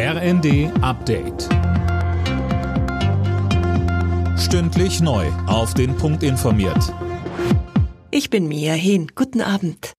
RND Update. Stündlich neu. Auf den Punkt informiert. Ich bin Mia Hehn. Guten Abend.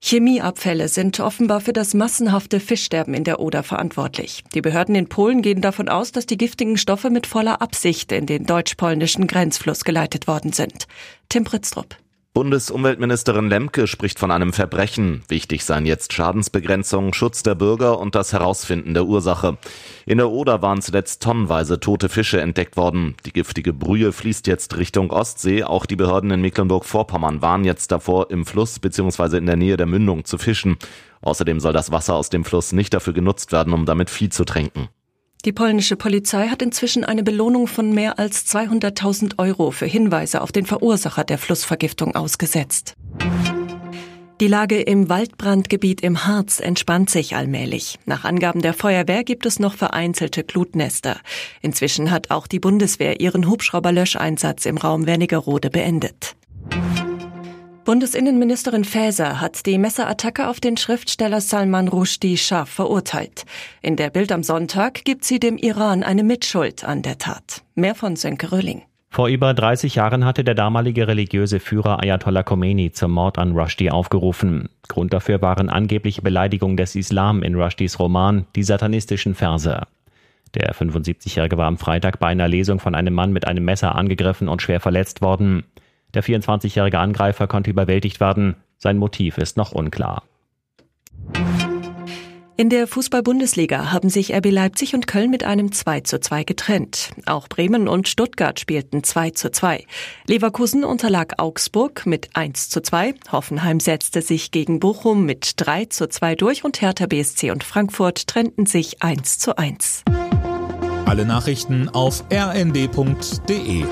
Chemieabfälle sind offenbar für das massenhafte Fischsterben in der Oder verantwortlich. Die Behörden in Polen gehen davon aus, dass die giftigen Stoffe mit voller Absicht in den deutsch-polnischen Grenzfluss geleitet worden sind. Tim Pritztrup. Bundesumweltministerin Lemke spricht von einem Verbrechen. Wichtig seien jetzt Schadensbegrenzung, Schutz der Bürger und das Herausfinden der Ursache. In der Oder waren zuletzt tonnenweise tote Fische entdeckt worden. Die giftige Brühe fließt jetzt Richtung Ostsee. Auch die Behörden in Mecklenburg-Vorpommern waren jetzt davor, im Fluss bzw. in der Nähe der Mündung zu fischen. Außerdem soll das Wasser aus dem Fluss nicht dafür genutzt werden, um damit Vieh zu tränken. Die polnische Polizei hat inzwischen eine Belohnung von mehr als 200.000 Euro für Hinweise auf den Verursacher der Flussvergiftung ausgesetzt. Die Lage im Waldbrandgebiet im Harz entspannt sich allmählich. Nach Angaben der Feuerwehr gibt es noch vereinzelte Glutnester. Inzwischen hat auch die Bundeswehr ihren Hubschrauberlöscheinsatz im Raum Wernigerode beendet. Bundesinnenministerin Faeser hat die Messerattacke auf den Schriftsteller Salman Rushdie scharf verurteilt. In der Bild am Sonntag gibt sie dem Iran eine Mitschuld an der Tat. Mehr von Sönke Röhling. Vor über 30 Jahren hatte der damalige religiöse Führer Ayatollah Khomeini zum Mord an Rushdie aufgerufen. Grund dafür waren angebliche Beleidigungen des Islam in Rushdies Roman Die satanistischen Verse. Der 75-Jährige war am Freitag bei einer Lesung von einem Mann mit einem Messer angegriffen und schwer verletzt worden. Der 24-jährige Angreifer konnte überwältigt werden. Sein Motiv ist noch unklar. In der Fußball-Bundesliga haben sich RB Leipzig und Köln mit einem 2 zu 2 getrennt. Auch Bremen und Stuttgart spielten 2 zu 2. Leverkusen unterlag Augsburg mit 1 zu 2. Hoffenheim setzte sich gegen Bochum mit 3 zu 2 durch und Hertha BSC und Frankfurt trennten sich 1 zu 1. Alle Nachrichten auf rnd.de